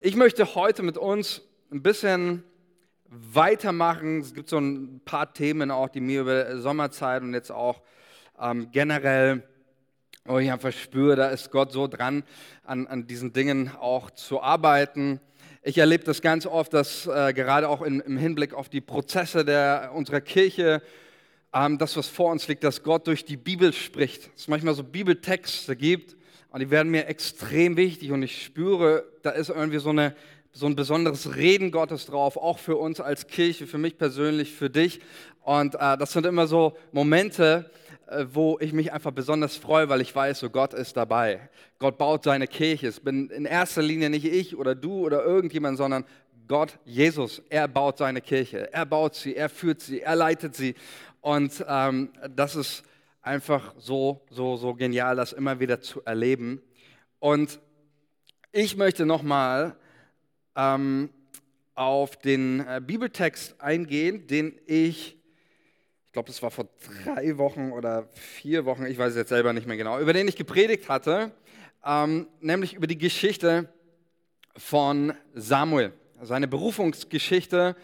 Ich möchte heute mit uns ein bisschen weitermachen. Es gibt so ein paar Themen auch, die mir über Sommerzeit und jetzt auch ähm, generell, wo ich einfach spüre, da ist Gott so dran, an, an diesen Dingen auch zu arbeiten. Ich erlebe das ganz oft, dass äh, gerade auch in, im Hinblick auf die Prozesse der, unserer Kirche, ähm, das, was vor uns liegt, dass Gott durch die Bibel spricht. Es manchmal so Bibeltexte gibt, und die werden mir extrem wichtig und ich spüre, da ist irgendwie so, eine, so ein besonderes Reden Gottes drauf, auch für uns als Kirche, für mich persönlich, für dich. Und äh, das sind immer so Momente, äh, wo ich mich einfach besonders freue, weil ich weiß, so Gott ist dabei. Gott baut seine Kirche. Es bin in erster Linie nicht ich oder du oder irgendjemand, sondern Gott, Jesus, er baut seine Kirche. Er baut sie, er führt sie, er leitet sie. Und ähm, das ist einfach so, so, so genial, das immer wieder zu erleben. Und ich möchte nochmal ähm, auf den äh, Bibeltext eingehen, den ich, ich glaube, das war vor drei Wochen oder vier Wochen, ich weiß es jetzt selber nicht mehr genau, über den ich gepredigt hatte, ähm, nämlich über die Geschichte von Samuel, seine Berufungsgeschichte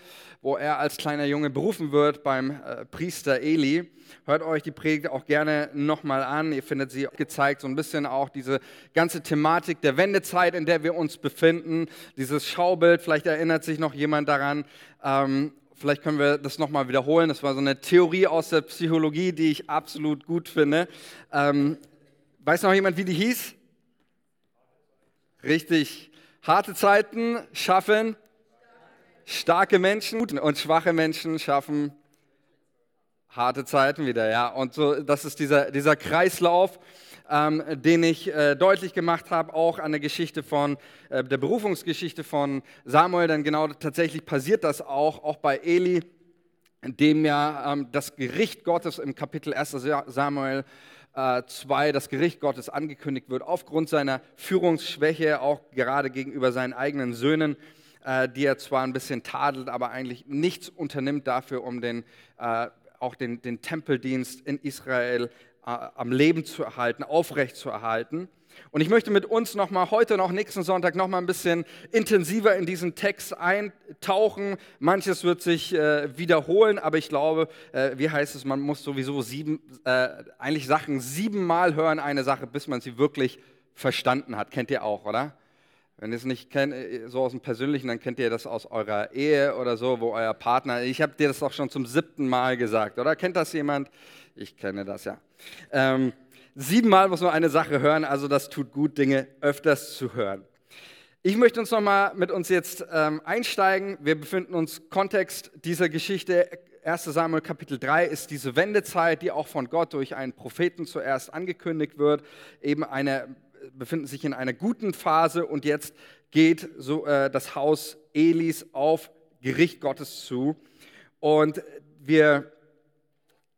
wo er als kleiner Junge berufen wird beim äh, Priester Eli. Hört euch die Predigt auch gerne nochmal an. Ihr findet sie gezeigt, so ein bisschen auch diese ganze Thematik der Wendezeit, in der wir uns befinden. Dieses Schaubild, vielleicht erinnert sich noch jemand daran. Ähm, vielleicht können wir das nochmal wiederholen. Das war so eine Theorie aus der Psychologie, die ich absolut gut finde. Ähm, weiß noch jemand, wie die hieß? Richtig. Harte Zeiten schaffen starke Menschen und schwache Menschen schaffen harte Zeiten wieder, ja. Und so, das ist dieser, dieser Kreislauf, ähm, den ich äh, deutlich gemacht habe, auch an der Geschichte von, äh, der Berufungsgeschichte von Samuel, denn genau tatsächlich passiert das auch, auch bei Eli, dem ja ähm, das Gericht Gottes im Kapitel 1 Samuel 2 äh, das Gericht Gottes angekündigt wird, aufgrund seiner Führungsschwäche, auch gerade gegenüber seinen eigenen Söhnen. Äh, die er zwar ein bisschen tadelt, aber eigentlich nichts unternimmt dafür, um den, äh, auch den, den Tempeldienst in Israel äh, am Leben zu erhalten, aufrecht zu erhalten. Und ich möchte mit uns nochmal heute noch nächsten Sonntag nochmal ein bisschen intensiver in diesen Text eintauchen. Manches wird sich äh, wiederholen, aber ich glaube, äh, wie heißt es, man muss sowieso sieben, äh, eigentlich Sachen siebenmal hören, eine Sache, bis man sie wirklich verstanden hat. Kennt ihr auch, oder? Wenn ihr es nicht kennt, äh, so aus dem Persönlichen, dann kennt ihr das aus eurer Ehe oder so, wo euer Partner, ich habe dir das auch schon zum siebten Mal gesagt, oder? Kennt das jemand? Ich kenne das, ja. Ähm, siebenmal muss man eine Sache hören, also das tut gut, Dinge öfters zu hören. Ich möchte uns nochmal mit uns jetzt ähm, einsteigen. Wir befinden uns Kontext dieser Geschichte. 1 Samuel Kapitel 3 ist diese Wendezeit, die auch von Gott durch einen Propheten zuerst angekündigt wird. Eben eine befinden sich in einer guten Phase und jetzt geht so, äh, das Haus Elis auf Gericht Gottes zu. Und wir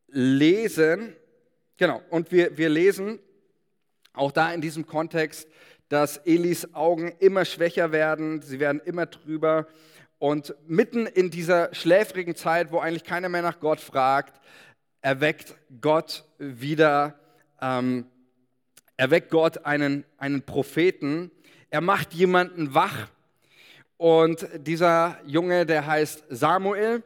lesen, genau, und wir, wir lesen auch da in diesem Kontext, dass Elis Augen immer schwächer werden, sie werden immer trüber. Und mitten in dieser schläfrigen Zeit, wo eigentlich keiner mehr nach Gott fragt, erweckt Gott wieder ähm, erweckt Gott einen, einen Propheten. Er macht jemanden wach. Und dieser Junge, der heißt Samuel.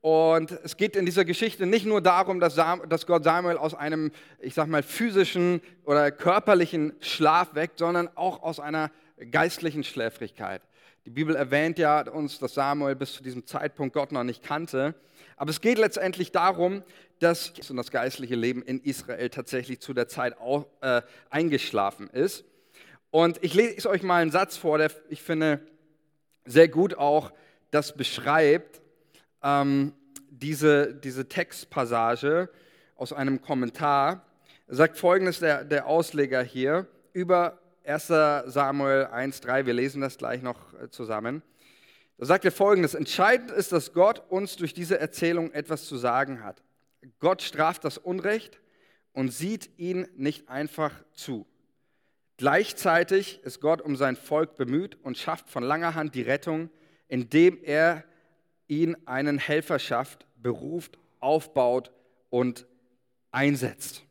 Und es geht in dieser Geschichte nicht nur darum, dass, Sam, dass Gott Samuel aus einem, ich sag mal, physischen oder körperlichen Schlaf weckt, sondern auch aus einer geistlichen Schläfrigkeit. Die Bibel erwähnt ja uns, dass Samuel bis zu diesem Zeitpunkt Gott noch nicht kannte. Aber es geht letztendlich darum, dass das geistliche Leben in Israel tatsächlich zu der Zeit auch, äh, eingeschlafen ist. Und ich lese euch mal einen Satz vor, der ich finde sehr gut auch das beschreibt, ähm, diese, diese Textpassage aus einem Kommentar. Er sagt folgendes, der, der Ausleger hier, über 1 Samuel 1,3, wir lesen das gleich noch äh, zusammen. Da sagt er folgendes: Entscheidend ist, dass Gott uns durch diese Erzählung etwas zu sagen hat. Gott straft das Unrecht und sieht ihn nicht einfach zu. Gleichzeitig ist Gott um sein Volk bemüht und schafft von langer Hand die Rettung, indem er ihn einen Helfer schafft, beruft, aufbaut und einsetzt.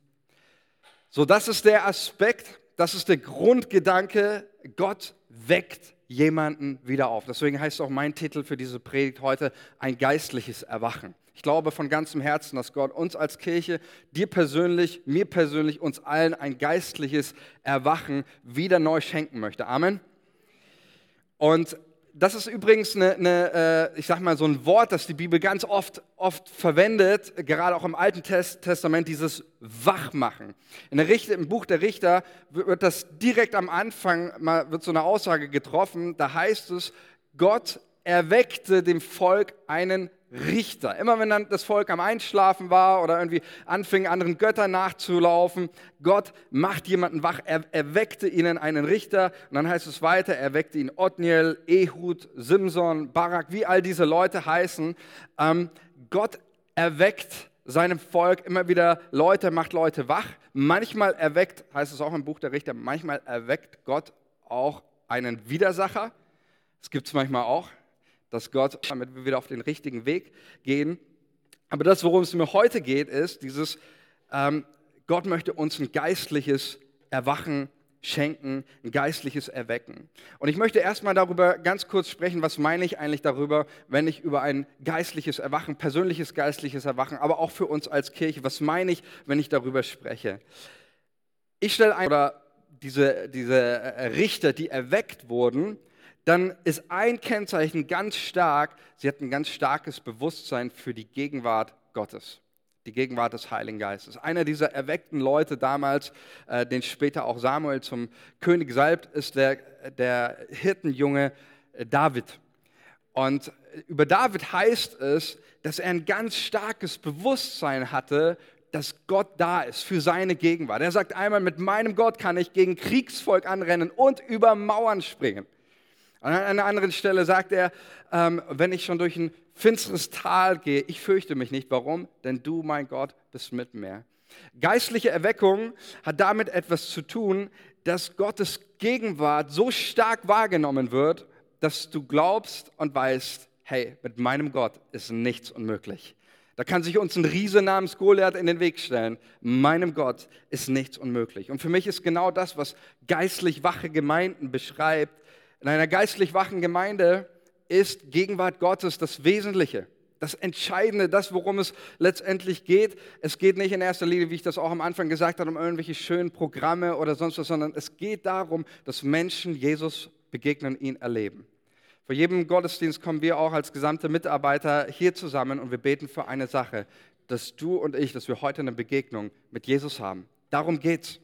So, das ist der Aspekt, das ist der Grundgedanke. Gott weckt jemanden wieder auf. Deswegen heißt auch mein Titel für diese Predigt heute ein geistliches Erwachen. Ich glaube von ganzem Herzen, dass Gott uns als Kirche, dir persönlich, mir persönlich, uns allen ein geistliches Erwachen wieder neu schenken möchte. Amen. Und das ist übrigens eine, eine, äh, ich sag mal, so ein Wort, das die Bibel ganz oft, oft verwendet, gerade auch im Alten Testament, dieses Wachmachen. In der Richter, Im Buch der Richter wird das direkt am Anfang, mal, wird so eine Aussage getroffen, da heißt es, Gott erweckte dem Volk einen Richter. Immer wenn dann das Volk am Einschlafen war oder irgendwie anfing, anderen Göttern nachzulaufen, Gott macht jemanden wach, er erweckte ihnen einen Richter. Und dann heißt es weiter, er weckte ihn Otniel, Ehud, Simson, Barak, wie all diese Leute heißen. Ähm, Gott erweckt seinem Volk immer wieder Leute, macht Leute wach. Manchmal erweckt, heißt es auch im Buch der Richter, manchmal erweckt Gott auch einen Widersacher. Das gibt es manchmal auch dass Gott, damit wir wieder auf den richtigen Weg gehen. Aber das, worum es mir heute geht, ist dieses, ähm, Gott möchte uns ein geistliches Erwachen schenken, ein geistliches Erwecken. Und ich möchte erstmal darüber ganz kurz sprechen, was meine ich eigentlich darüber, wenn ich über ein geistliches Erwachen, persönliches geistliches Erwachen, aber auch für uns als Kirche, was meine ich, wenn ich darüber spreche? Ich stelle ein, oder diese, diese äh, Richter, die erweckt wurden, dann ist ein Kennzeichen ganz stark, sie hat ein ganz starkes Bewusstsein für die Gegenwart Gottes, die Gegenwart des Heiligen Geistes. Einer dieser erweckten Leute damals, äh, den später auch Samuel zum König salbt, ist der, der Hirtenjunge äh, David. Und über David heißt es, dass er ein ganz starkes Bewusstsein hatte, dass Gott da ist für seine Gegenwart. Er sagt einmal, mit meinem Gott kann ich gegen Kriegsvolk anrennen und über Mauern springen. An einer anderen Stelle sagt er, ähm, wenn ich schon durch ein finsteres Tal gehe, ich fürchte mich nicht. Warum? Denn du, mein Gott, bist mit mir. Geistliche Erweckung hat damit etwas zu tun, dass Gottes Gegenwart so stark wahrgenommen wird, dass du glaubst und weißt, hey, mit meinem Gott ist nichts unmöglich. Da kann sich uns ein Riese namens Goliath in den Weg stellen. Meinem Gott ist nichts unmöglich. Und für mich ist genau das, was geistlich wache Gemeinden beschreibt, in einer geistlich wachen Gemeinde ist Gegenwart Gottes das Wesentliche, das Entscheidende, das, worum es letztendlich geht. Es geht nicht in erster Linie, wie ich das auch am Anfang gesagt habe, um irgendwelche schönen Programme oder sonst was, sondern es geht darum, dass Menschen Jesus begegnen, ihn erleben. Vor jedem Gottesdienst kommen wir auch als gesamte Mitarbeiter hier zusammen und wir beten für eine Sache, dass du und ich, dass wir heute eine Begegnung mit Jesus haben. Darum geht's.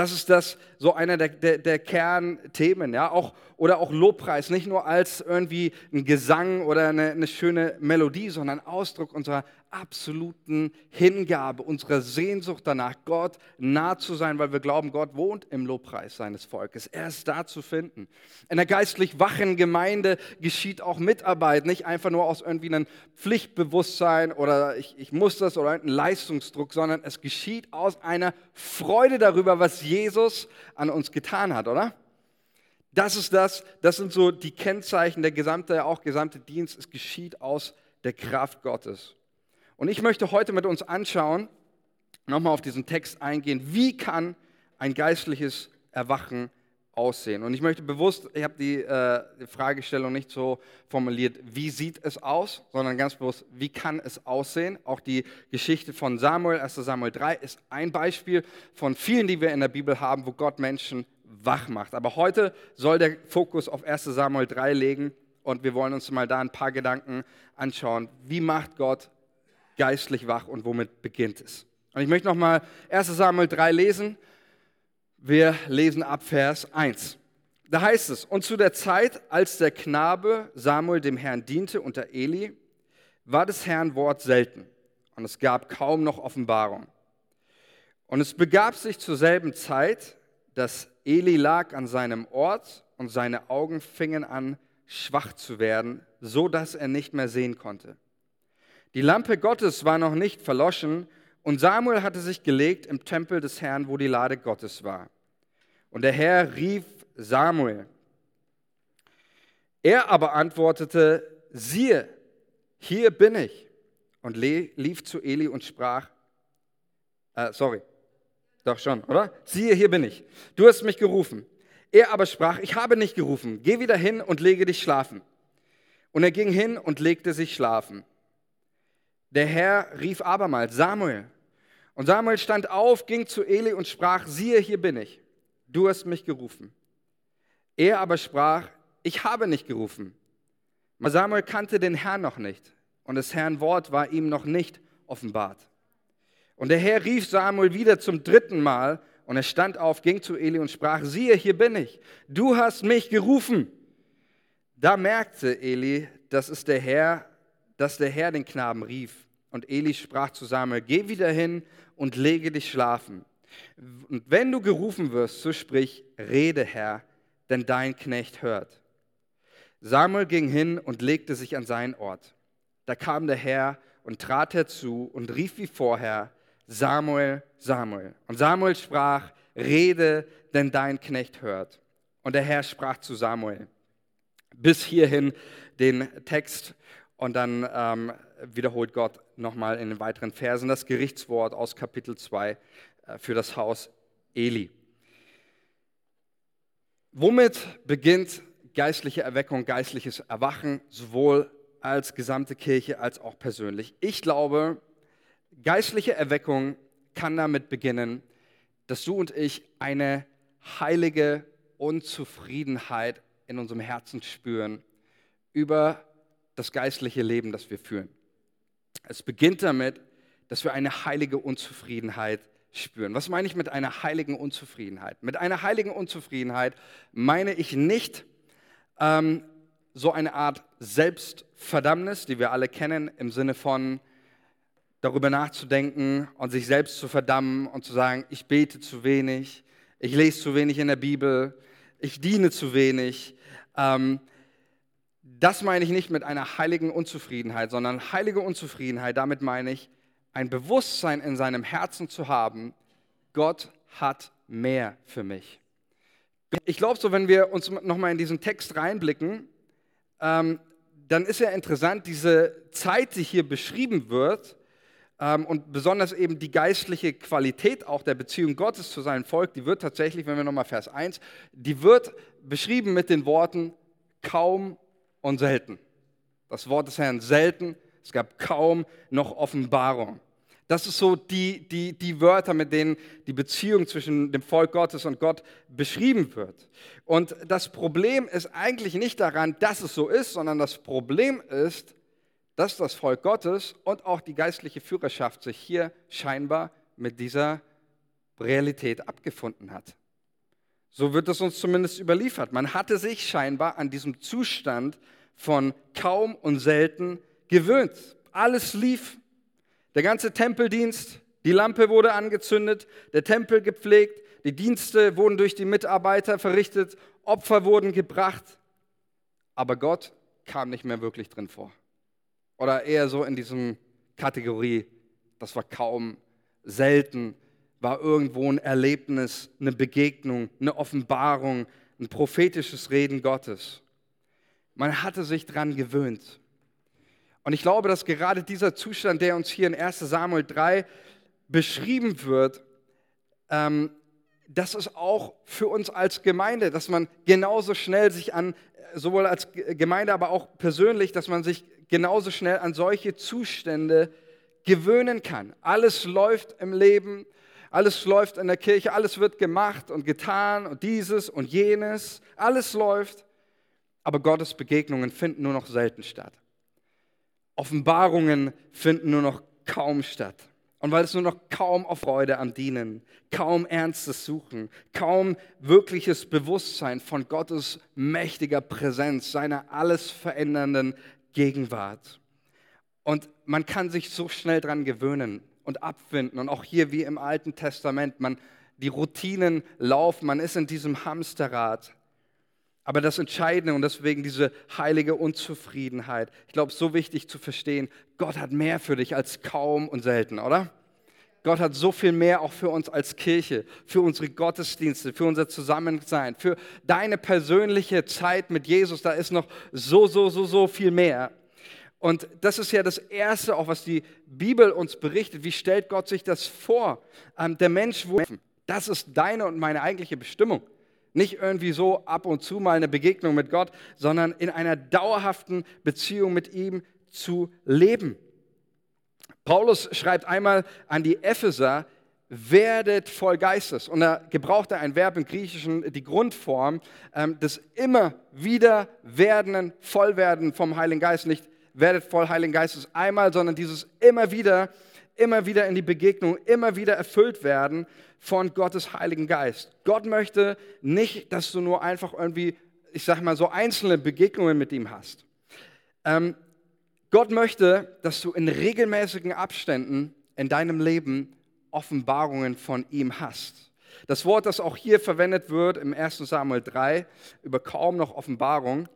Das ist das so einer der, der, der, Kernthemen, ja, auch, oder auch Lobpreis, nicht nur als irgendwie ein Gesang oder eine, eine schöne Melodie, sondern Ausdruck unserer absoluten Hingabe, unserer Sehnsucht danach, Gott nah zu sein, weil wir glauben, Gott wohnt im Lobpreis seines Volkes. Er ist da zu finden. In der geistlich wachen Gemeinde geschieht auch Mitarbeit, nicht einfach nur aus irgendwie einem Pflichtbewusstsein oder ich, ich muss das oder einem Leistungsdruck, sondern es geschieht aus einer Freude darüber, was Jesus an uns getan hat, oder? Das ist das, das sind so die Kennzeichen, der gesamte, auch gesamte Dienst, es geschieht aus der Kraft Gottes. Und ich möchte heute mit uns anschauen, nochmal auf diesen Text eingehen, wie kann ein geistliches Erwachen aussehen? Und ich möchte bewusst, ich habe die, äh, die Fragestellung nicht so formuliert, wie sieht es aus, sondern ganz bewusst, wie kann es aussehen? Auch die Geschichte von Samuel, 1 Samuel 3, ist ein Beispiel von vielen, die wir in der Bibel haben, wo Gott Menschen wach macht. Aber heute soll der Fokus auf 1 Samuel 3 legen und wir wollen uns mal da ein paar Gedanken anschauen. Wie macht Gott geistlich wach und womit beginnt es? Und ich möchte nochmal 1 Samuel 3 lesen. Wir lesen ab Vers 1. Da heißt es, und zu der Zeit, als der Knabe Samuel dem Herrn diente unter Eli, war des Herrn Wort selten und es gab kaum noch Offenbarung. Und es begab sich zur selben Zeit, dass Eli lag an seinem Ort und seine Augen fingen an, schwach zu werden, so dass er nicht mehr sehen konnte. Die Lampe Gottes war noch nicht verloschen und Samuel hatte sich gelegt im Tempel des Herrn, wo die Lade Gottes war. Und der Herr rief Samuel. Er aber antwortete, siehe, hier bin ich. Und lief zu Eli und sprach, äh, sorry, doch schon, oder? Siehe, hier bin ich. Du hast mich gerufen. Er aber sprach, ich habe nicht gerufen, geh wieder hin und lege dich schlafen. Und er ging hin und legte sich schlafen. Der Herr rief abermals, Samuel. Und Samuel stand auf, ging zu Eli und sprach, siehe, hier bin ich. Du hast mich gerufen. Er aber sprach, ich habe nicht gerufen. Samuel kannte den Herrn noch nicht und des Herrn Wort war ihm noch nicht offenbart. Und der Herr rief Samuel wieder zum dritten Mal und er stand auf, ging zu Eli und sprach, siehe, hier bin ich, du hast mich gerufen. Da merkte Eli, dass es der Herr, dass der Herr den Knaben rief. Und Eli sprach zu Samuel, geh wieder hin und lege dich schlafen. Und wenn du gerufen wirst, so sprich, rede Herr, denn dein Knecht hört. Samuel ging hin und legte sich an seinen Ort. Da kam der Herr und trat herzu und rief wie vorher, Samuel, Samuel. Und Samuel sprach, rede, denn dein Knecht hört. Und der Herr sprach zu Samuel, bis hierhin den Text und dann ähm, wiederholt Gott nochmal in den weiteren Versen das Gerichtswort aus Kapitel 2 äh, für das Haus Eli. Womit beginnt geistliche Erweckung, geistliches Erwachen, sowohl als gesamte Kirche als auch persönlich? Ich glaube, geistliche Erweckung kann damit beginnen, dass du und ich eine heilige Unzufriedenheit in unserem Herzen spüren über das geistliche Leben, das wir führen. Es beginnt damit, dass wir eine heilige Unzufriedenheit spüren. Was meine ich mit einer heiligen Unzufriedenheit? Mit einer heiligen Unzufriedenheit meine ich nicht ähm, so eine Art Selbstverdammnis, die wir alle kennen, im Sinne von darüber nachzudenken und sich selbst zu verdammen und zu sagen, ich bete zu wenig, ich lese zu wenig in der Bibel, ich diene zu wenig. Ähm, das meine ich nicht mit einer heiligen Unzufriedenheit, sondern heilige Unzufriedenheit, damit meine ich, ein Bewusstsein in seinem Herzen zu haben, Gott hat mehr für mich. Ich glaube so, wenn wir uns nochmal in diesen Text reinblicken, ähm, dann ist ja interessant, diese Zeit, die hier beschrieben wird, ähm, und besonders eben die geistliche Qualität auch der Beziehung Gottes zu seinem Volk, die wird tatsächlich, wenn wir nochmal Vers 1, die wird beschrieben mit den Worten kaum und selten. Das Wort des Herrn selten, es gab kaum noch Offenbarung. Das ist so die, die, die Wörter, mit denen die Beziehung zwischen dem Volk Gottes und Gott beschrieben wird. Und das Problem ist eigentlich nicht daran, dass es so ist, sondern das Problem ist, dass das Volk Gottes und auch die geistliche Führerschaft sich hier scheinbar mit dieser Realität abgefunden hat. So wird es uns zumindest überliefert. Man hatte sich scheinbar an diesem Zustand von kaum und selten gewöhnt. Alles lief. Der ganze Tempeldienst, die Lampe wurde angezündet, der Tempel gepflegt, die Dienste wurden durch die Mitarbeiter verrichtet, Opfer wurden gebracht. Aber Gott kam nicht mehr wirklich drin vor. Oder eher so in diesem Kategorie, das war kaum selten, war irgendwo ein Erlebnis, eine Begegnung, eine Offenbarung, ein prophetisches Reden Gottes. Man hatte sich daran gewöhnt. Und ich glaube, dass gerade dieser Zustand, der uns hier in 1 Samuel 3 beschrieben wird, ähm, das ist auch für uns als Gemeinde, dass man genauso schnell sich an, sowohl als Gemeinde, aber auch persönlich, dass man sich genauso schnell an solche Zustände gewöhnen kann. Alles läuft im Leben, alles läuft in der Kirche, alles wird gemacht und getan und dieses und jenes, alles läuft, aber Gottes Begegnungen finden nur noch selten statt. Offenbarungen finden nur noch kaum statt. Und weil es nur noch kaum auf Freude am Dienen, kaum ernstes Suchen, kaum wirkliches Bewusstsein von Gottes mächtiger Präsenz, seiner alles verändernden Gegenwart. Und man kann sich so schnell daran gewöhnen und abfinden. Und auch hier wie im Alten Testament, man, die Routinen laufen, man ist in diesem Hamsterrad. Aber das Entscheidende und deswegen diese heilige Unzufriedenheit, ich glaube, so wichtig zu verstehen, Gott hat mehr für dich als kaum und selten, oder? Gott hat so viel mehr auch für uns als Kirche, für unsere Gottesdienste, für unser Zusammensein, für deine persönliche Zeit mit Jesus. Da ist noch so, so, so, so viel mehr. Und das ist ja das Erste, auch was die Bibel uns berichtet. Wie stellt Gott sich das vor? Ähm, der Mensch, das ist deine und meine eigentliche Bestimmung. Nicht irgendwie so ab und zu mal eine Begegnung mit Gott, sondern in einer dauerhaften Beziehung mit ihm zu leben. Paulus schreibt einmal an die Epheser, werdet voll Geistes. Und da gebraucht er ein Verb im Griechischen, die Grundform ähm, des immer wieder werdenden, Vollwerden vom Heiligen Geist. Nicht werdet voll Heiligen Geistes einmal, sondern dieses immer wieder, immer wieder in die Begegnung, immer wieder erfüllt werden von Gottes Heiligen Geist. Gott möchte nicht, dass du nur einfach irgendwie, ich sag mal, so einzelne Begegnungen mit ihm hast. Ähm, Gott möchte, dass du in regelmäßigen Abständen in deinem Leben Offenbarungen von ihm hast. Das Wort, das auch hier verwendet wird im 1 Samuel 3 über kaum noch Offenbarung,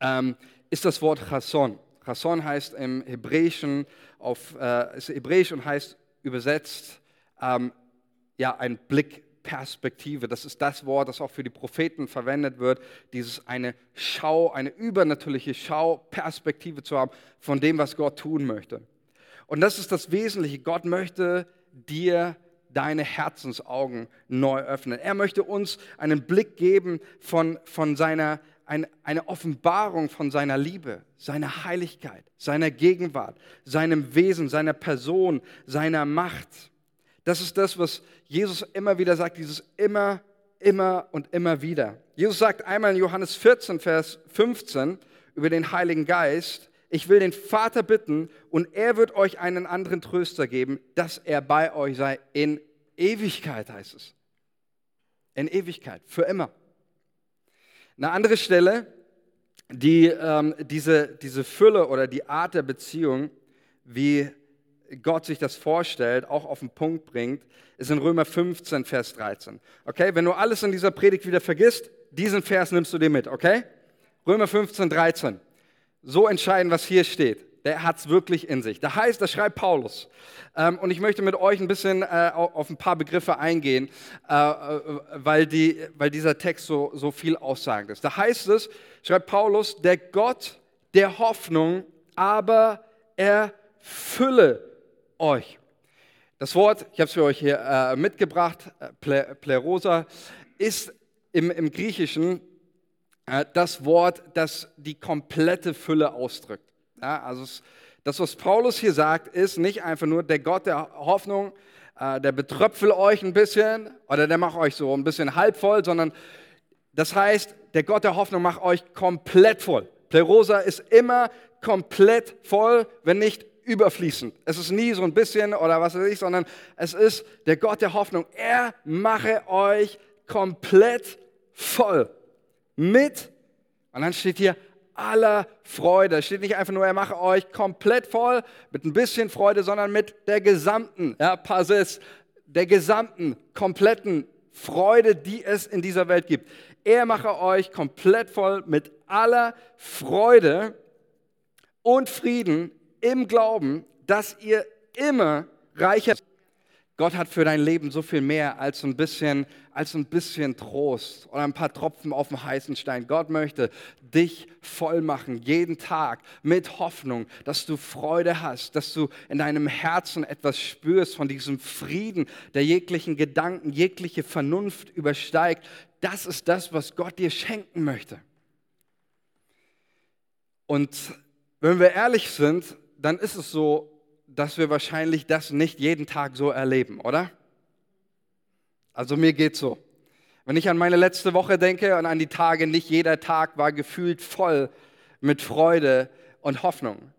ähm, ist das Wort Chasson. Chasson heißt im Hebräischen, auf, äh, ist hebräisch und heißt übersetzt ähm, ja, ein Blickperspektive. Das ist das Wort, das auch für die Propheten verwendet wird, dieses eine Schau, eine übernatürliche Schauperspektive zu haben von dem, was Gott tun möchte. Und das ist das Wesentliche. Gott möchte dir deine Herzensaugen neu öffnen. Er möchte uns einen Blick geben von, von seiner, ein, eine Offenbarung von seiner Liebe, seiner Heiligkeit, seiner Gegenwart, seinem Wesen, seiner Person, seiner Macht. Das ist das, was Jesus immer wieder sagt, dieses immer, immer und immer wieder. Jesus sagt einmal in Johannes 14, Vers 15 über den Heiligen Geist, ich will den Vater bitten und er wird euch einen anderen Tröster geben, dass er bei euch sei in Ewigkeit, heißt es. In Ewigkeit, für immer. Eine andere Stelle, die ähm, diese, diese Fülle oder die Art der Beziehung, wie Gott sich das vorstellt, auch auf den Punkt bringt, ist in Römer 15, Vers 13. Okay, wenn du alles in dieser Predigt wieder vergisst, diesen Vers nimmst du dir mit, okay? Römer 15, 13 so entscheiden, was hier steht. Der hat es wirklich in sich. Da heißt, das schreibt Paulus. Ähm, und ich möchte mit euch ein bisschen äh, auf ein paar Begriffe eingehen, äh, äh, weil, die, weil dieser Text so, so viel aussagend ist. Da heißt es, schreibt Paulus, der Gott der Hoffnung, aber erfülle euch. Das Wort, ich habe es für euch hier äh, mitgebracht, äh, Plerosa, ist im, im Griechischen äh, das Wort, das die komplette Fülle ausdrückt. Ja, also das, was Paulus hier sagt, ist nicht einfach nur der Gott der Hoffnung, äh, der betröpfelt euch ein bisschen oder der macht euch so ein bisschen halb voll, sondern das heißt, der Gott der Hoffnung macht euch komplett voll. Plerosa ist immer komplett voll, wenn nicht überfließend. Es ist nie so ein bisschen oder was weiß ich, sondern es ist der Gott der Hoffnung. Er mache euch komplett voll mit, und dann steht hier, aller Freude. Es steht nicht einfach nur, er mache euch komplett voll mit ein bisschen Freude, sondern mit der gesamten, ja, Passes, der gesamten, kompletten Freude, die es in dieser Welt gibt. Er mache euch komplett voll mit aller Freude und Frieden im Glauben, dass ihr immer reicher seid Gott hat für dein Leben so viel mehr als ein bisschen, als ein bisschen Trost oder ein paar Tropfen auf dem heißen Stein. Gott möchte dich voll machen, jeden Tag mit Hoffnung, dass du Freude hast, dass du in deinem Herzen etwas spürst von diesem Frieden, der jeglichen Gedanken, jegliche Vernunft übersteigt. Das ist das, was Gott dir schenken möchte. Und wenn wir ehrlich sind, dann ist es so, dass wir wahrscheinlich das nicht jeden Tag so erleben, oder? Also mir geht so. Wenn ich an meine letzte Woche denke und an die Tage, nicht jeder Tag war gefühlt voll mit Freude und Hoffnung.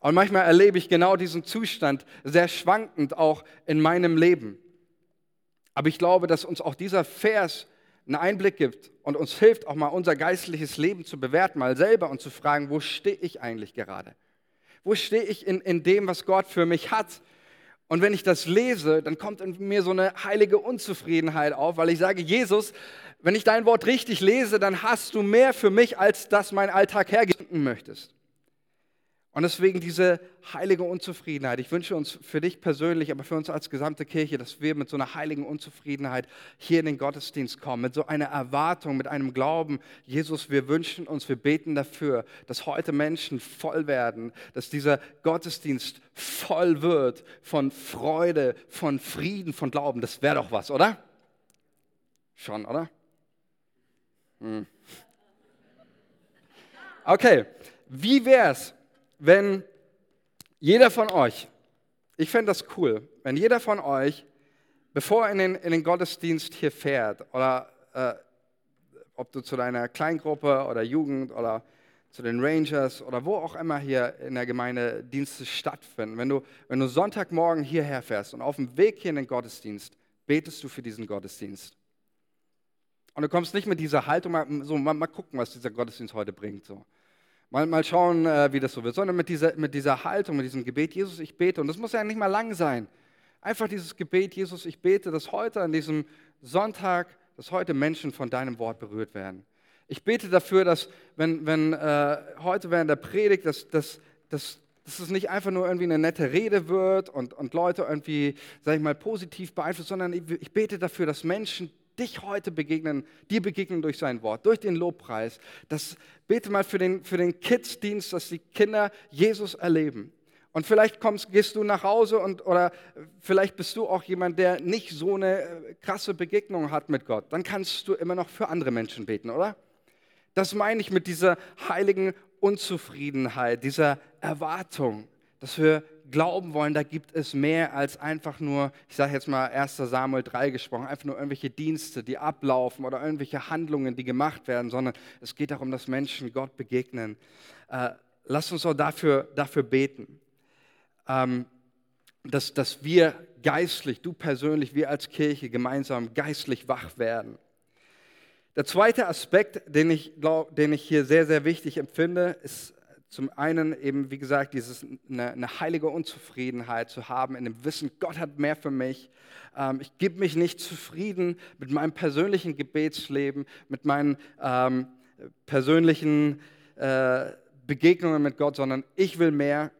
Und manchmal erlebe ich genau diesen Zustand sehr schwankend auch in meinem Leben. Aber ich glaube, dass uns auch dieser Vers einen Einblick gibt und uns hilft, auch mal unser geistliches Leben zu bewerten, mal selber und zu fragen, wo stehe ich eigentlich gerade? Wo stehe ich in, in dem, was Gott für mich hat? Und wenn ich das lese, dann kommt in mir so eine heilige Unzufriedenheit auf, weil ich sage, Jesus, wenn ich dein Wort richtig lese, dann hast du mehr für mich, als das mein Alltag hergeben möchtest. Und deswegen diese heilige Unzufriedenheit. Ich wünsche uns für dich persönlich, aber für uns als gesamte Kirche, dass wir mit so einer heiligen Unzufriedenheit hier in den Gottesdienst kommen, mit so einer Erwartung, mit einem Glauben. Jesus, wir wünschen uns, wir beten dafür, dass heute Menschen voll werden, dass dieser Gottesdienst voll wird von Freude, von Frieden, von Glauben. Das wäre doch was, oder? Schon, oder? Hm. Okay, wie wäre es, wenn jeder von euch, ich fände das cool, wenn jeder von euch, bevor er in den, in den Gottesdienst hier fährt, oder äh, ob du zu deiner Kleingruppe oder Jugend oder zu den Rangers oder wo auch immer hier in der Gemeinde Dienste stattfinden, wenn du, wenn du Sonntagmorgen hierher fährst und auf dem Weg hier in den Gottesdienst, betest du für diesen Gottesdienst. Und du kommst nicht mit dieser Haltung, mal, so, mal, mal gucken, was dieser Gottesdienst heute bringt. So. Mal, mal schauen, äh, wie das so wird, sondern mit dieser, mit dieser Haltung, mit diesem Gebet, Jesus, ich bete. Und das muss ja nicht mal lang sein. Einfach dieses Gebet, Jesus, ich bete, dass heute an diesem Sonntag, dass heute Menschen von deinem Wort berührt werden. Ich bete dafür, dass, wenn, wenn äh, heute während der Predigt, dass, dass, dass, dass es nicht einfach nur irgendwie eine nette Rede wird und, und Leute irgendwie, sag ich mal, positiv beeinflusst, sondern ich, ich bete dafür, dass Menschen dich heute begegnen, dir begegnen durch sein Wort, durch den Lobpreis. Das bete mal für den, für den Kids-Dienst, dass die Kinder Jesus erleben. Und vielleicht kommst, gehst du nach Hause und, oder vielleicht bist du auch jemand, der nicht so eine äh, krasse Begegnung hat mit Gott. Dann kannst du immer noch für andere Menschen beten, oder? Das meine ich mit dieser heiligen Unzufriedenheit, dieser Erwartung, dass wir glauben wollen, da gibt es mehr als einfach nur, ich sage jetzt mal 1 Samuel 3 gesprochen, einfach nur irgendwelche Dienste, die ablaufen oder irgendwelche Handlungen, die gemacht werden, sondern es geht darum, dass Menschen Gott begegnen. Äh, lasst uns auch dafür, dafür beten, ähm, dass, dass wir geistlich, du persönlich, wir als Kirche gemeinsam geistlich wach werden. Der zweite Aspekt, den ich, glaub, den ich hier sehr, sehr wichtig empfinde, ist zum einen eben, wie gesagt, dieses, eine, eine heilige Unzufriedenheit zu haben in dem Wissen, Gott hat mehr für mich. Ähm, ich gebe mich nicht zufrieden mit meinem persönlichen Gebetsleben, mit meinen ähm, persönlichen äh, Begegnungen mit Gott, sondern ich will mehr.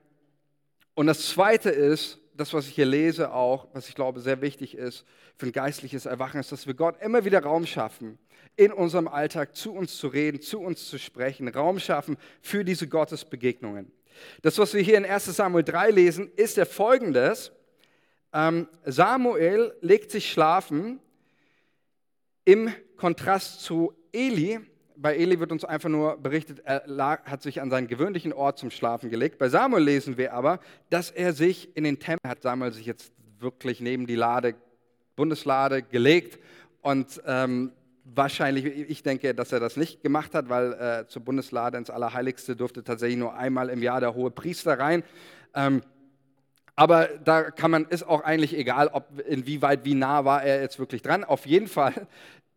Und das Zweite ist, das, was ich hier lese auch, was ich glaube sehr wichtig ist für ein geistliches Erwachen, ist, dass wir Gott immer wieder Raum schaffen in unserem Alltag zu uns zu reden, zu uns zu sprechen, Raum schaffen für diese Gottesbegegnungen. Das, was wir hier in 1 Samuel 3 lesen, ist der folgendes. Ähm, Samuel legt sich schlafen im Kontrast zu Eli. Bei Eli wird uns einfach nur berichtet, er lag, hat sich an seinen gewöhnlichen Ort zum Schlafen gelegt. Bei Samuel lesen wir aber, dass er sich in den Tempel, hat Samuel sich jetzt wirklich neben die Lade, Bundeslade gelegt und ähm, Wahrscheinlich, ich denke, dass er das nicht gemacht hat, weil äh, zur Bundeslade ins Allerheiligste durfte tatsächlich nur einmal im Jahr der hohe Priester rein. Ähm, aber da kann man, ist auch eigentlich egal, ob inwieweit, wie nah war er jetzt wirklich dran. Auf jeden Fall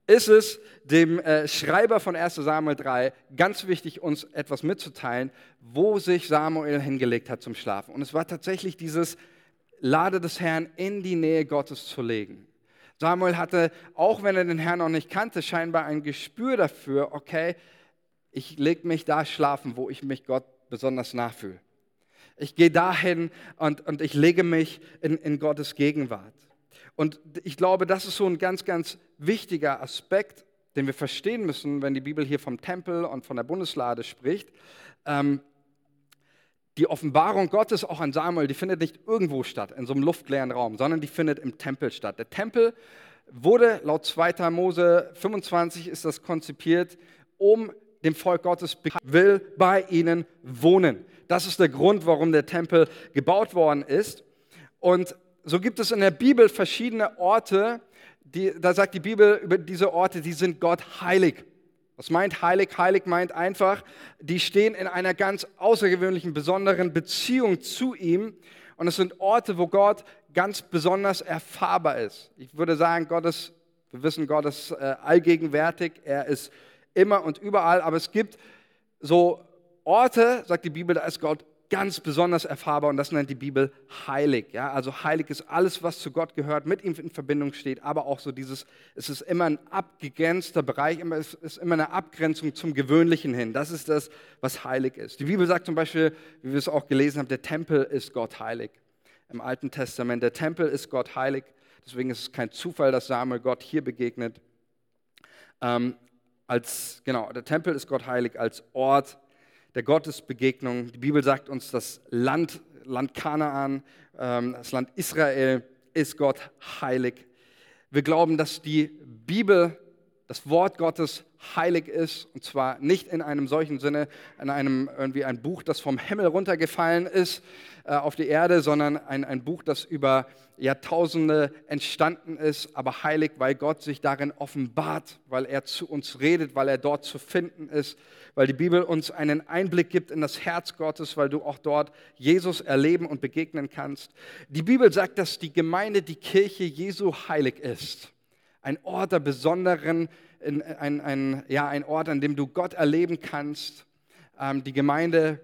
ist es dem äh, Schreiber von 1 Samuel 3 ganz wichtig, uns etwas mitzuteilen, wo sich Samuel hingelegt hat zum Schlafen. Und es war tatsächlich dieses Lade des Herrn in die Nähe Gottes zu legen. Samuel hatte, auch wenn er den Herrn noch nicht kannte, scheinbar ein Gespür dafür, okay, ich lege mich da schlafen, wo ich mich Gott besonders nachfühle. Ich gehe dahin und, und ich lege mich in, in Gottes Gegenwart. Und ich glaube, das ist so ein ganz, ganz wichtiger Aspekt, den wir verstehen müssen, wenn die Bibel hier vom Tempel und von der Bundeslade spricht. Ähm, die Offenbarung Gottes auch an Samuel, die findet nicht irgendwo statt, in so einem luftleeren Raum, sondern die findet im Tempel statt. Der Tempel wurde laut 2. Mose 25 ist das konzipiert, um dem Volk Gottes will bei ihnen wohnen. Das ist der Grund, warum der Tempel gebaut worden ist. Und so gibt es in der Bibel verschiedene Orte, die, da sagt die Bibel über diese Orte, die sind Gott heilig. Was meint heilig? Heilig meint einfach, die stehen in einer ganz außergewöhnlichen, besonderen Beziehung zu ihm. Und es sind Orte, wo Gott ganz besonders erfahrbar ist. Ich würde sagen, Gott ist, wir wissen, Gott ist äh, allgegenwärtig. Er ist immer und überall. Aber es gibt so Orte, sagt die Bibel, da ist Gott ganz besonders erfahrbar und das nennt die Bibel heilig. Ja? Also heilig ist alles, was zu Gott gehört, mit ihm in Verbindung steht, aber auch so dieses, es ist immer ein abgegrenzter Bereich, es ist immer eine Abgrenzung zum Gewöhnlichen hin. Das ist das, was heilig ist. Die Bibel sagt zum Beispiel, wie wir es auch gelesen haben, der Tempel ist Gott heilig. Im Alten Testament, der Tempel ist Gott heilig. Deswegen ist es kein Zufall, dass Samuel Gott hier begegnet. Ähm, als, genau, der Tempel ist Gott heilig als Ort der Gottesbegegnung. Die Bibel sagt uns, das Land, Land Kanaan, ähm, das Land Israel ist Gott heilig. Wir glauben, dass die Bibel das Wort Gottes heilig ist und zwar nicht in einem solchen Sinne, in einem irgendwie ein Buch, das vom Himmel runtergefallen ist äh, auf die Erde, sondern ein, ein Buch, das über Jahrtausende entstanden ist, aber heilig, weil Gott sich darin offenbart, weil er zu uns redet, weil er dort zu finden ist, weil die Bibel uns einen Einblick gibt in das Herz Gottes, weil du auch dort Jesus erleben und begegnen kannst. Die Bibel sagt, dass die Gemeinde, die Kirche Jesu heilig ist ein Ort der besonderen, ein, ein, ja, ein Ort, an dem du Gott erleben kannst. Ähm, die Gemeinde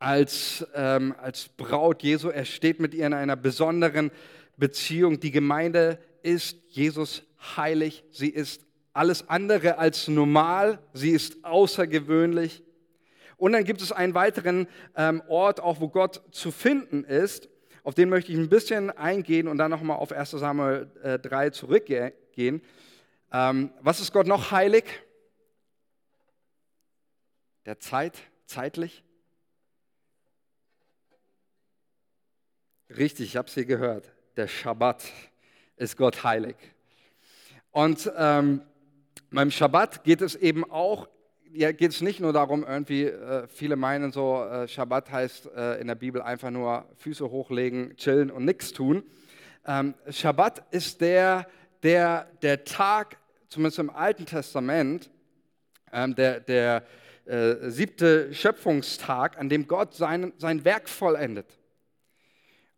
als, ähm, als Braut Jesu, er steht mit ihr in einer besonderen Beziehung. Die Gemeinde ist Jesus heilig, sie ist alles andere als normal, sie ist außergewöhnlich. Und dann gibt es einen weiteren ähm, Ort, auch wo Gott zu finden ist. Auf den möchte ich ein bisschen eingehen und dann nochmal auf 1 Samuel äh, 3 zurückgehen gehen. Ähm, was ist Gott noch heilig? Der Zeit, zeitlich? Richtig, ich habe es hier gehört. Der Schabbat ist Gott heilig. Und ähm, beim Schabbat geht es eben auch, ja, geht es nicht nur darum, irgendwie, äh, viele meinen so, äh, Schabbat heißt äh, in der Bibel einfach nur Füße hochlegen, chillen und nichts tun. Ähm, Schabbat ist der, der, der Tag, zumindest im Alten Testament, ähm, der, der äh, siebte Schöpfungstag, an dem Gott sein, sein Werk vollendet.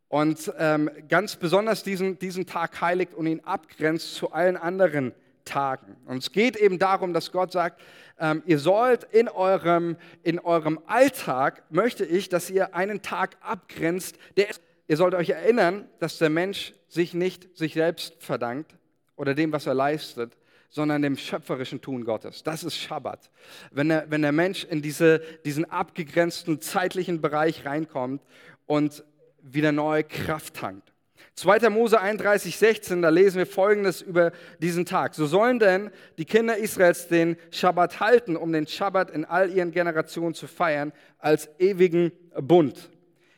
Und ähm, ganz besonders diesen, diesen Tag heiligt und ihn abgrenzt zu allen anderen Tagen. Und es geht eben darum, dass Gott sagt, ähm, ihr sollt in eurem, in eurem Alltag, möchte ich, dass ihr einen Tag abgrenzt, der, ihr sollt euch erinnern, dass der Mensch sich nicht sich selbst verdankt, oder dem, was er leistet, sondern dem schöpferischen Tun Gottes. Das ist Schabbat. Wenn der, wenn der Mensch in diese, diesen abgegrenzten zeitlichen Bereich reinkommt und wieder neue Kraft tankt. 2. Mose 31, 16, da lesen wir Folgendes über diesen Tag. So sollen denn die Kinder Israels den Schabbat halten, um den Schabbat in all ihren Generationen zu feiern, als ewigen Bund.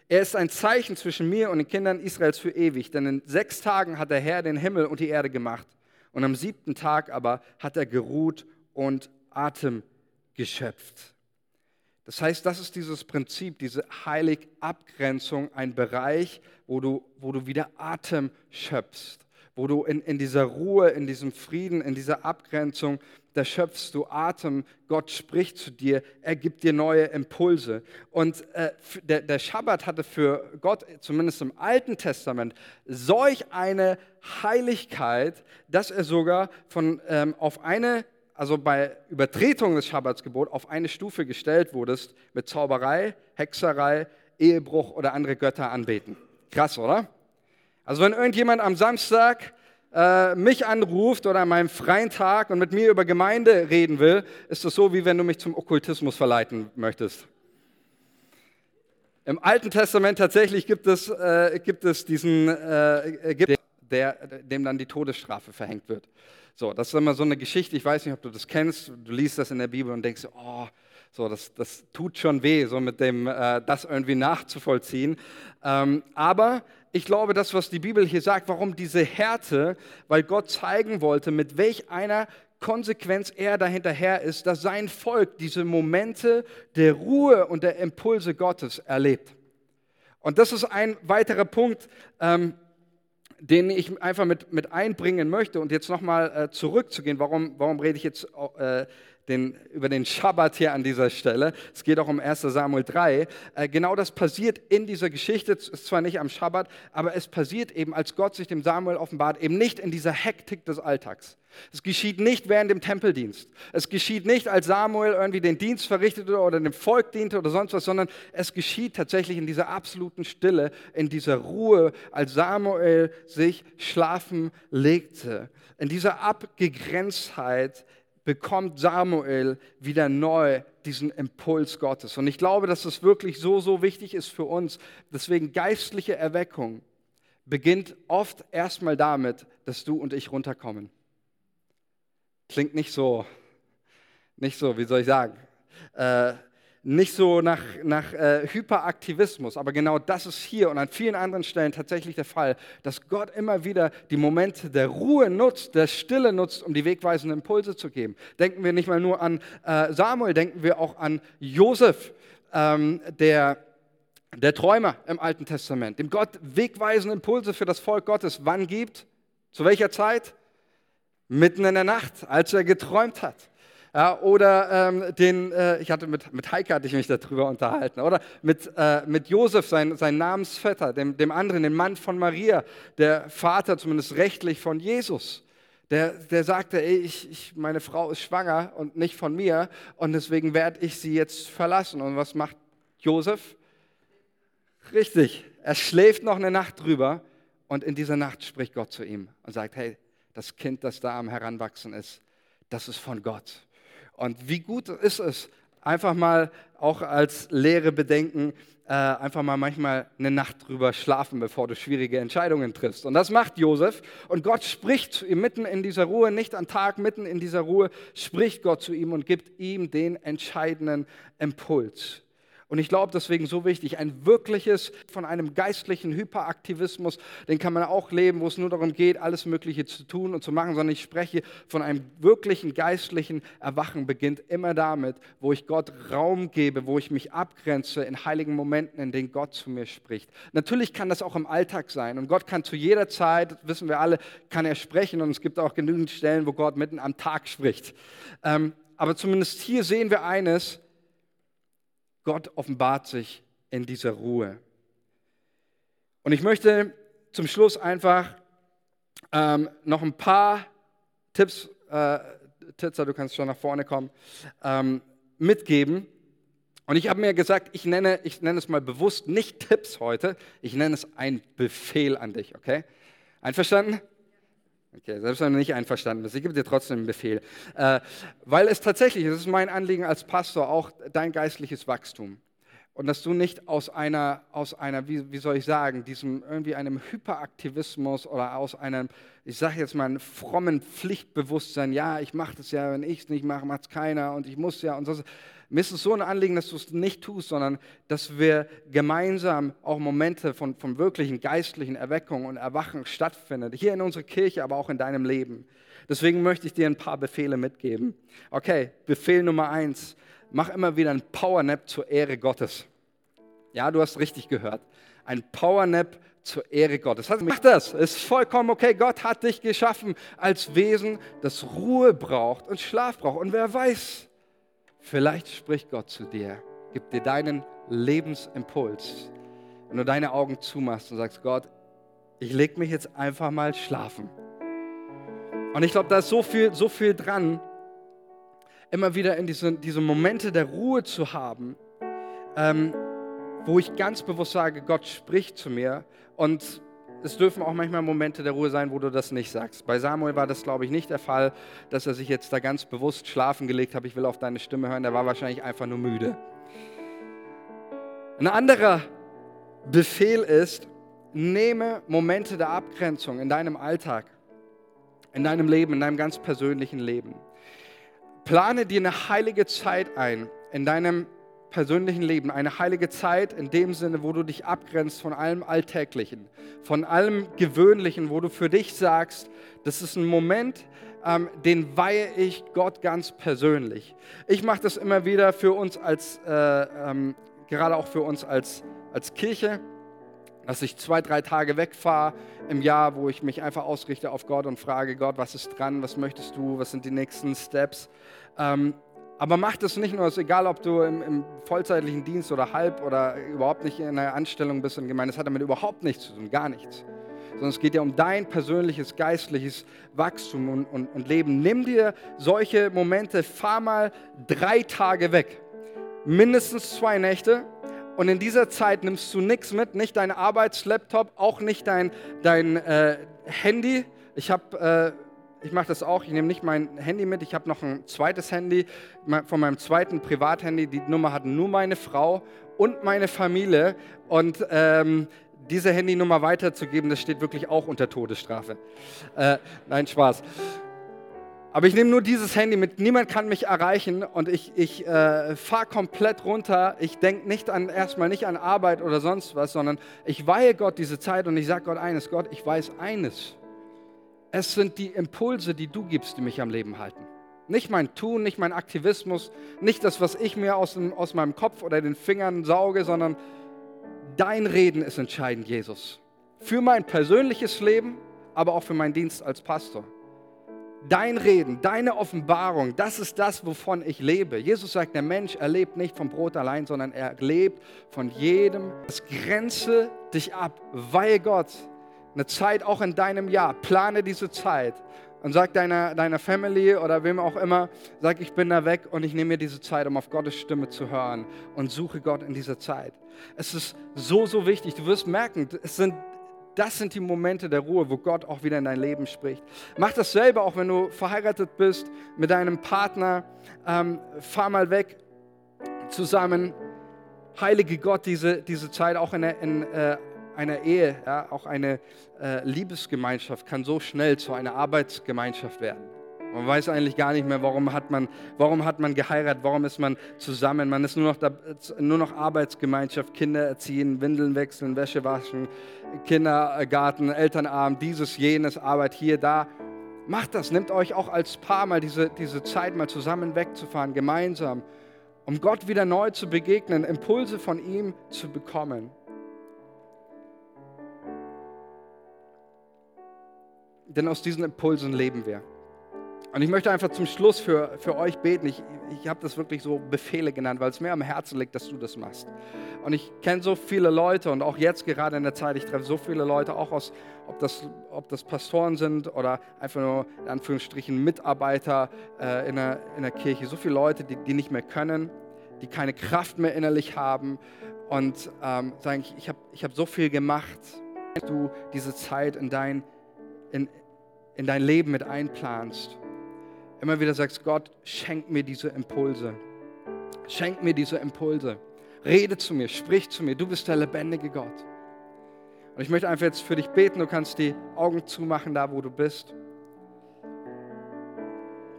Er ist ein Zeichen zwischen mir und den Kindern Israels für ewig, denn in sechs Tagen hat der Herr den Himmel und die Erde gemacht und am siebten Tag aber hat er geruht und Atem geschöpft. Das heißt, das ist dieses Prinzip, diese Heiligabgrenzung, ein Bereich, wo du, wo du wieder Atem schöpfst, wo du in, in dieser Ruhe, in diesem Frieden, in dieser Abgrenzung da schöpfst du Atem, Gott spricht zu dir, er gibt dir neue Impulse. Und äh, der, der Schabbat hatte für Gott, zumindest im Alten Testament, solch eine Heiligkeit, dass er sogar von, ähm, auf eine, also bei Übertretung des Schabbatsgebots, auf eine Stufe gestellt wurdest mit Zauberei, Hexerei, Ehebruch oder andere Götter anbeten. Krass, oder? Also wenn irgendjemand am Samstag äh, mich anruft oder an meinem freien Tag und mit mir über Gemeinde reden will, ist das so, wie wenn du mich zum Okkultismus verleiten möchtest. Im Alten Testament tatsächlich gibt es, äh, gibt es diesen, äh, gibt der, dem dann die Todesstrafe verhängt wird. So, das ist immer so eine Geschichte, ich weiß nicht, ob du das kennst, du liest das in der Bibel und denkst, oh, so, das, das tut schon weh, so mit dem, äh, das irgendwie nachzuvollziehen. Ähm, aber ich glaube, das, was die Bibel hier sagt, warum diese Härte, weil Gott zeigen wollte, mit welch einer Konsequenz er dahinterher ist, dass sein Volk diese Momente der Ruhe und der Impulse Gottes erlebt. Und das ist ein weiterer Punkt, ähm, den ich einfach mit, mit einbringen möchte und jetzt nochmal äh, zurückzugehen. Warum, warum rede ich jetzt äh, den, über den Schabbat hier an dieser Stelle. Es geht auch um 1 Samuel 3. Äh, genau das passiert in dieser Geschichte, es ist zwar nicht am Schabbat, aber es passiert eben, als Gott sich dem Samuel offenbart, eben nicht in dieser Hektik des Alltags. Es geschieht nicht während dem Tempeldienst. Es geschieht nicht, als Samuel irgendwie den Dienst verrichtete oder dem Volk diente oder sonst was, sondern es geschieht tatsächlich in dieser absoluten Stille, in dieser Ruhe, als Samuel sich schlafen legte. In dieser Abgegrenztheit, bekommt Samuel wieder neu diesen Impuls Gottes. Und ich glaube, dass es wirklich so, so wichtig ist für uns. Deswegen geistliche Erweckung beginnt oft erstmal damit, dass du und ich runterkommen. Klingt nicht so, nicht so, wie soll ich sagen? Äh, nicht so nach, nach äh, Hyperaktivismus, aber genau das ist hier und an vielen anderen Stellen tatsächlich der Fall, dass Gott immer wieder die Momente der Ruhe nutzt, der Stille nutzt, um die wegweisenden Impulse zu geben. Denken wir nicht mal nur an äh, Samuel, denken wir auch an Josef, ähm, der, der Träumer im Alten Testament, dem Gott wegweisende Impulse für das Volk Gottes wann gibt, zu welcher Zeit? Mitten in der Nacht, als er geträumt hat. Ja, oder ähm, den, äh, ich hatte mit, mit Heike hatte ich mich darüber unterhalten, oder mit, äh, mit Josef, sein, sein Namensvetter, dem, dem anderen, dem Mann von Maria, der Vater zumindest rechtlich von Jesus. Der, der sagte, ey, ich, ich, meine Frau ist schwanger und nicht von mir und deswegen werde ich sie jetzt verlassen. Und was macht Josef? Richtig, er schläft noch eine Nacht drüber und in dieser Nacht spricht Gott zu ihm und sagt, hey, das Kind, das da am Heranwachsen ist, das ist von Gott. Und wie gut ist es, einfach mal auch als Lehre bedenken, äh, einfach mal manchmal eine Nacht drüber schlafen, bevor du schwierige Entscheidungen triffst. Und das macht Josef. Und Gott spricht zu ihm mitten in dieser Ruhe, nicht am Tag, mitten in dieser Ruhe, spricht Gott zu ihm und gibt ihm den entscheidenden Impuls. Und ich glaube deswegen so wichtig, ein wirkliches von einem geistlichen Hyperaktivismus, den kann man auch leben, wo es nur darum geht, alles Mögliche zu tun und zu machen, sondern ich spreche von einem wirklichen geistlichen Erwachen, beginnt immer damit, wo ich Gott Raum gebe, wo ich mich abgrenze in heiligen Momenten, in denen Gott zu mir spricht. Natürlich kann das auch im Alltag sein und Gott kann zu jeder Zeit, wissen wir alle, kann er sprechen und es gibt auch genügend Stellen, wo Gott mitten am Tag spricht. Ähm, aber zumindest hier sehen wir eines, Gott offenbart sich in dieser Ruhe. Und ich möchte zum Schluss einfach ähm, noch ein paar Tipps, äh, Titzer, du kannst schon nach vorne kommen, ähm, mitgeben. Und ich habe mir gesagt, ich nenne, ich nenne es mal bewusst nicht Tipps heute, ich nenne es ein Befehl an dich, okay? Einverstanden? Okay, selbst wenn du nicht einverstanden bist, ich gebe dir trotzdem einen Befehl. Äh, weil es tatsächlich, es ist mein Anliegen als Pastor, auch dein geistliches Wachstum. Und dass du nicht aus einer, aus einer wie, wie soll ich sagen, diesem irgendwie einem Hyperaktivismus oder aus einem, ich sage jetzt mal, einem frommen Pflichtbewusstsein, ja, ich mache das ja, wenn ich es nicht mache, macht es keiner und ich muss ja und so. Mir ist es so ein Anliegen, dass du es nicht tust, sondern dass wir gemeinsam auch Momente von, von wirklichen geistlichen Erweckungen und Erwachen stattfinden. Hier in unserer Kirche, aber auch in deinem Leben. Deswegen möchte ich dir ein paar Befehle mitgeben. Okay, Befehl Nummer eins. Mach immer wieder ein Powernap zur Ehre Gottes. Ja, du hast richtig gehört. Ein Powernap zur Ehre Gottes. Mach das, ist vollkommen okay. Gott hat dich geschaffen als Wesen, das Ruhe braucht und Schlaf braucht. Und wer weiß, Vielleicht spricht Gott zu dir, gibt dir deinen Lebensimpuls. Wenn du deine Augen zumachst und sagst, Gott, ich lege mich jetzt einfach mal schlafen. Und ich glaube, da ist so viel, so viel dran, immer wieder in diese, diese Momente der Ruhe zu haben, ähm, wo ich ganz bewusst sage, Gott spricht zu mir. Und es dürfen auch manchmal Momente der Ruhe sein, wo du das nicht sagst. Bei Samuel war das, glaube ich, nicht der Fall, dass er sich jetzt da ganz bewusst schlafen gelegt hat, ich will auf deine Stimme hören. Der war wahrscheinlich einfach nur müde. Ein anderer Befehl ist, nehme Momente der Abgrenzung in deinem Alltag, in deinem Leben, in deinem ganz persönlichen Leben. Plane dir eine heilige Zeit ein in deinem persönlichen Leben, eine heilige Zeit in dem Sinne, wo du dich abgrenzt von allem Alltäglichen, von allem Gewöhnlichen, wo du für dich sagst, das ist ein Moment, ähm, den weihe ich Gott ganz persönlich. Ich mache das immer wieder für uns als, äh, ähm, gerade auch für uns als, als Kirche, dass ich zwei, drei Tage wegfahre im Jahr, wo ich mich einfach ausrichte auf Gott und frage, Gott, was ist dran, was möchtest du, was sind die nächsten Steps. Ähm, aber mach das nicht nur, ist egal, ob du im, im, vollzeitlichen Dienst oder halb oder überhaupt nicht in einer Anstellung bist in Gemeinde. Das hat damit überhaupt nichts zu tun, gar nichts. Sondern es geht ja um dein persönliches, geistliches Wachstum und, und, und Leben. Nimm dir solche Momente, fahr mal drei Tage weg. Mindestens zwei Nächte. Und in dieser Zeit nimmst du nichts mit, nicht dein Arbeitslaptop, auch nicht dein, dein äh, Handy. Ich habe... Äh, ich mache das auch. Ich nehme nicht mein Handy mit. Ich habe noch ein zweites Handy von meinem zweiten Privathandy. Die Nummer hat nur meine Frau und meine Familie. Und ähm, diese Handynummer weiterzugeben, das steht wirklich auch unter Todesstrafe. Äh, nein, Spaß. Aber ich nehme nur dieses Handy mit, niemand kann mich erreichen und ich, ich äh, fahre komplett runter. Ich denke nicht an, erstmal nicht an Arbeit oder sonst was, sondern ich weihe Gott diese Zeit und ich sage Gott eines, Gott, ich weiß eines. Es sind die Impulse, die du gibst, die mich am Leben halten. Nicht mein Tun, nicht mein Aktivismus, nicht das, was ich mir aus, dem, aus meinem Kopf oder den Fingern sauge, sondern dein Reden ist entscheidend, Jesus. Für mein persönliches Leben, aber auch für meinen Dienst als Pastor. Dein Reden, deine Offenbarung, das ist das, wovon ich lebe. Jesus sagt, der Mensch erlebt nicht vom Brot allein, sondern er lebt von jedem. Das grenze dich ab, weihe Gott. Eine Zeit auch in deinem Jahr. Plane diese Zeit und sag deiner, deiner Family oder wem auch immer, sag, ich bin da weg und ich nehme mir diese Zeit, um auf Gottes Stimme zu hören und suche Gott in dieser Zeit. Es ist so, so wichtig. Du wirst merken, es sind das sind die Momente der Ruhe, wo Gott auch wieder in dein Leben spricht. Mach das selber, auch wenn du verheiratet bist mit deinem Partner. Ähm, fahr mal weg zusammen. Heilige Gott diese, diese Zeit auch in, in äh, einer Ehe, ja, auch eine äh, Liebesgemeinschaft kann so schnell zu einer Arbeitsgemeinschaft werden. Man weiß eigentlich gar nicht mehr, warum hat man, warum hat man geheiratet, warum ist man zusammen. Man ist nur noch, da, nur noch Arbeitsgemeinschaft, Kinder erziehen, Windeln wechseln, Wäsche waschen, Kindergarten, Elternabend, dieses, jenes, Arbeit hier, da. Macht das, nehmt euch auch als Paar mal diese, diese Zeit mal zusammen wegzufahren, gemeinsam, um Gott wieder neu zu begegnen, Impulse von ihm zu bekommen. Denn aus diesen Impulsen leben wir. Und ich möchte einfach zum Schluss für, für euch beten. Ich, ich habe das wirklich so Befehle genannt, weil es mir am Herzen liegt, dass du das machst. Und ich kenne so viele Leute und auch jetzt gerade in der Zeit, ich treffe so viele Leute, auch aus, ob das, ob das Pastoren sind oder einfach nur in Anführungsstrichen Mitarbeiter äh, in, der, in der Kirche, so viele Leute, die, die nicht mehr können, die keine Kraft mehr innerlich haben und ähm, sagen, ich, ich habe ich hab so viel gemacht, du diese Zeit in dein, in, in dein Leben mit einplanst immer wieder sagst, Gott, schenk mir diese Impulse. Schenk mir diese Impulse. Rede zu mir, sprich zu mir. Du bist der lebendige Gott. Und ich möchte einfach jetzt für dich beten. Du kannst die Augen zumachen, da wo du bist.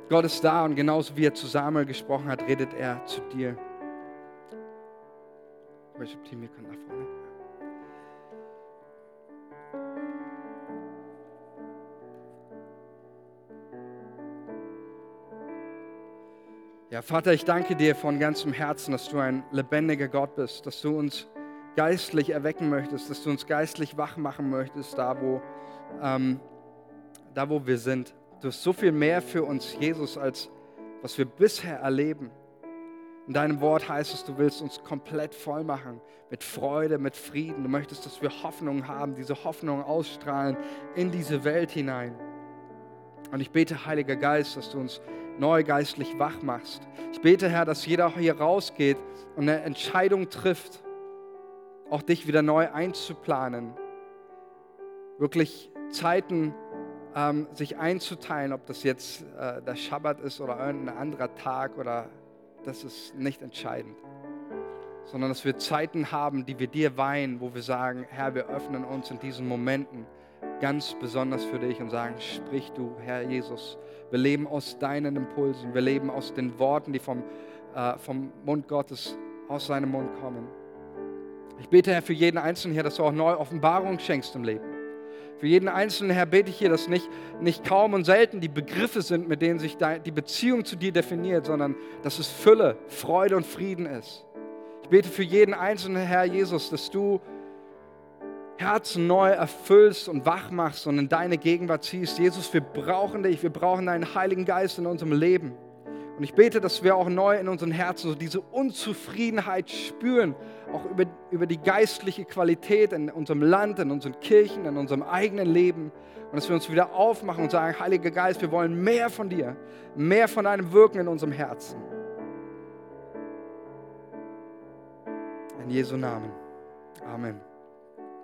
Gott ist da und genauso wie er zu Samuel gesprochen hat, redet er zu dir. Worship Team, ihr könnt nach vorne. Ja, Vater, ich danke dir von ganzem Herzen, dass du ein lebendiger Gott bist, dass du uns geistlich erwecken möchtest, dass du uns geistlich wach machen möchtest, da wo, ähm, da wo wir sind. Du hast so viel mehr für uns, Jesus, als was wir bisher erleben. In deinem Wort heißt es, du willst uns komplett voll machen mit Freude, mit Frieden. Du möchtest, dass wir Hoffnung haben, diese Hoffnung ausstrahlen in diese Welt hinein. Und ich bete, Heiliger Geist, dass du uns neu geistlich wach machst. Ich bete, Herr, dass jeder hier rausgeht und eine Entscheidung trifft, auch dich wieder neu einzuplanen. Wirklich Zeiten ähm, sich einzuteilen, ob das jetzt äh, der Schabbat ist oder irgendein anderer Tag oder das ist nicht entscheidend. Sondern dass wir Zeiten haben, die wir dir weihen, wo wir sagen, Herr, wir öffnen uns in diesen Momenten ganz besonders für dich und sagen, sprich du, Herr Jesus. Wir leben aus deinen Impulsen, wir leben aus den Worten, die vom, äh, vom Mund Gottes aus seinem Mund kommen. Ich bete, Herr, für jeden Einzelnen hier, dass du auch neue Offenbarung schenkst im Leben. Für jeden Einzelnen, Herr, bete ich hier, dass nicht, nicht kaum und selten die Begriffe sind, mit denen sich die Beziehung zu dir definiert, sondern dass es Fülle, Freude und Frieden ist. Ich bete für jeden Einzelnen, Herr Jesus, dass du Herzen neu erfüllst und wach machst und in deine Gegenwart ziehst. Jesus, wir brauchen dich, wir brauchen deinen Heiligen Geist in unserem Leben. Und ich bete, dass wir auch neu in unseren Herzen so diese Unzufriedenheit spüren, auch über, über die geistliche Qualität in unserem Land, in unseren Kirchen, in unserem eigenen Leben. Und dass wir uns wieder aufmachen und sagen, Heiliger Geist, wir wollen mehr von dir, mehr von deinem Wirken in unserem Herzen. In Jesu Namen. Amen.